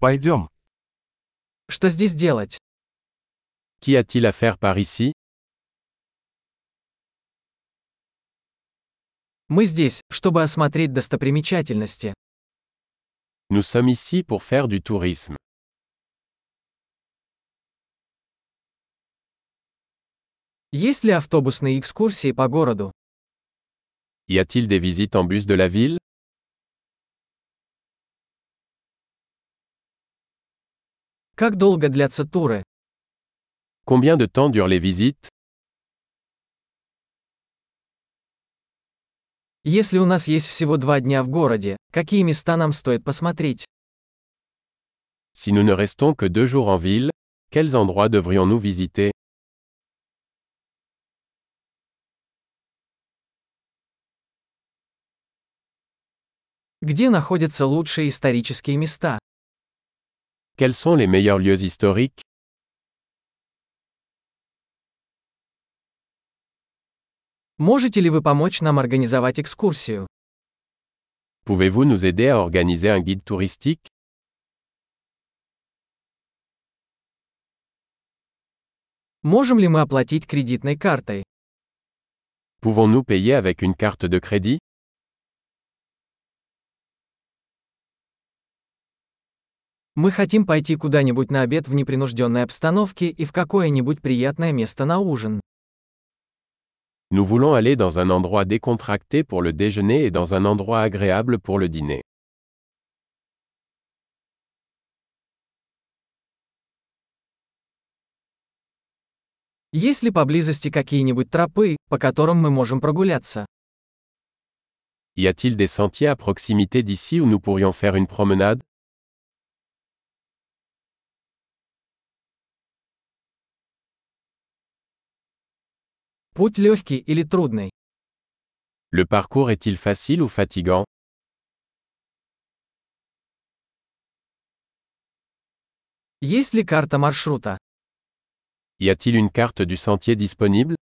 Пойдем. Что здесь делать? Qu'y a-t-il à faire par ici Мы здесь, чтобы осмотреть достопримечательности. Nous sommes ici pour faire du tourisme. Есть ли автобусные экскурсии по городу? Y a-t-il des visites en bus de la ville Как долго длятся туры? Combien de temps durent les visites Если у нас есть всего два дня в городе, какие места нам стоит посмотреть? Si nous ne restons que deux jours en ville, quels endroits devrions-nous visiter Где находятся лучшие исторические места? Quels sont les meilleurs lieux historiques Можете ли вы помочь нам организовать экскурсию? Pouvez-vous nous aider à organiser un guide touristique Можем ли мы оплатить кредитной картой? Pouvons-nous payer avec une carte de crédit Мы хотим пойти куда-нибудь на обед в непринужденной обстановке и в какое-нибудь приятное место на ужин. Nous voulons aller dans un endroit décontracté pour le déjeuner et dans un endroit agréable pour le dîner. Есть ли поблизости какие-нибудь тропы, по которым мы можем прогуляться? Y a-t-il des sentiers à proximité d'ici où nous pourrions faire une promenade Путь легкий или трудный? Le parcours est-il facile ou fatigant Есть ли карта маршрута? Y a-t-il une carte du sentier disponible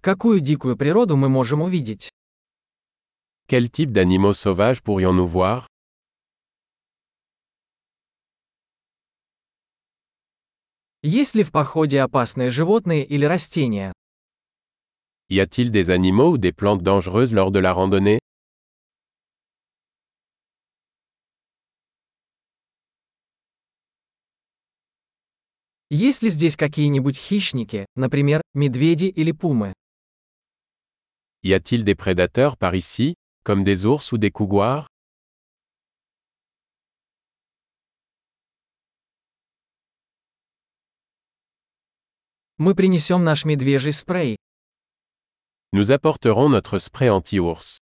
Какую дикую природу мы можем увидеть? Quel type d'animaux sauvages pourrions-nous voir Есть ли в походе опасные животные или растения? Y a-t-il des animaux ou des plantes dangereuses lors de la randonnée Есть ли здесь какие-нибудь хищники, например, медведи или пумы? Y a-t-il des prédateurs par ici, comme des ours ou des couguars Мы принесем наш медвежий спрей. Nous apporterons notre spray anti-ours.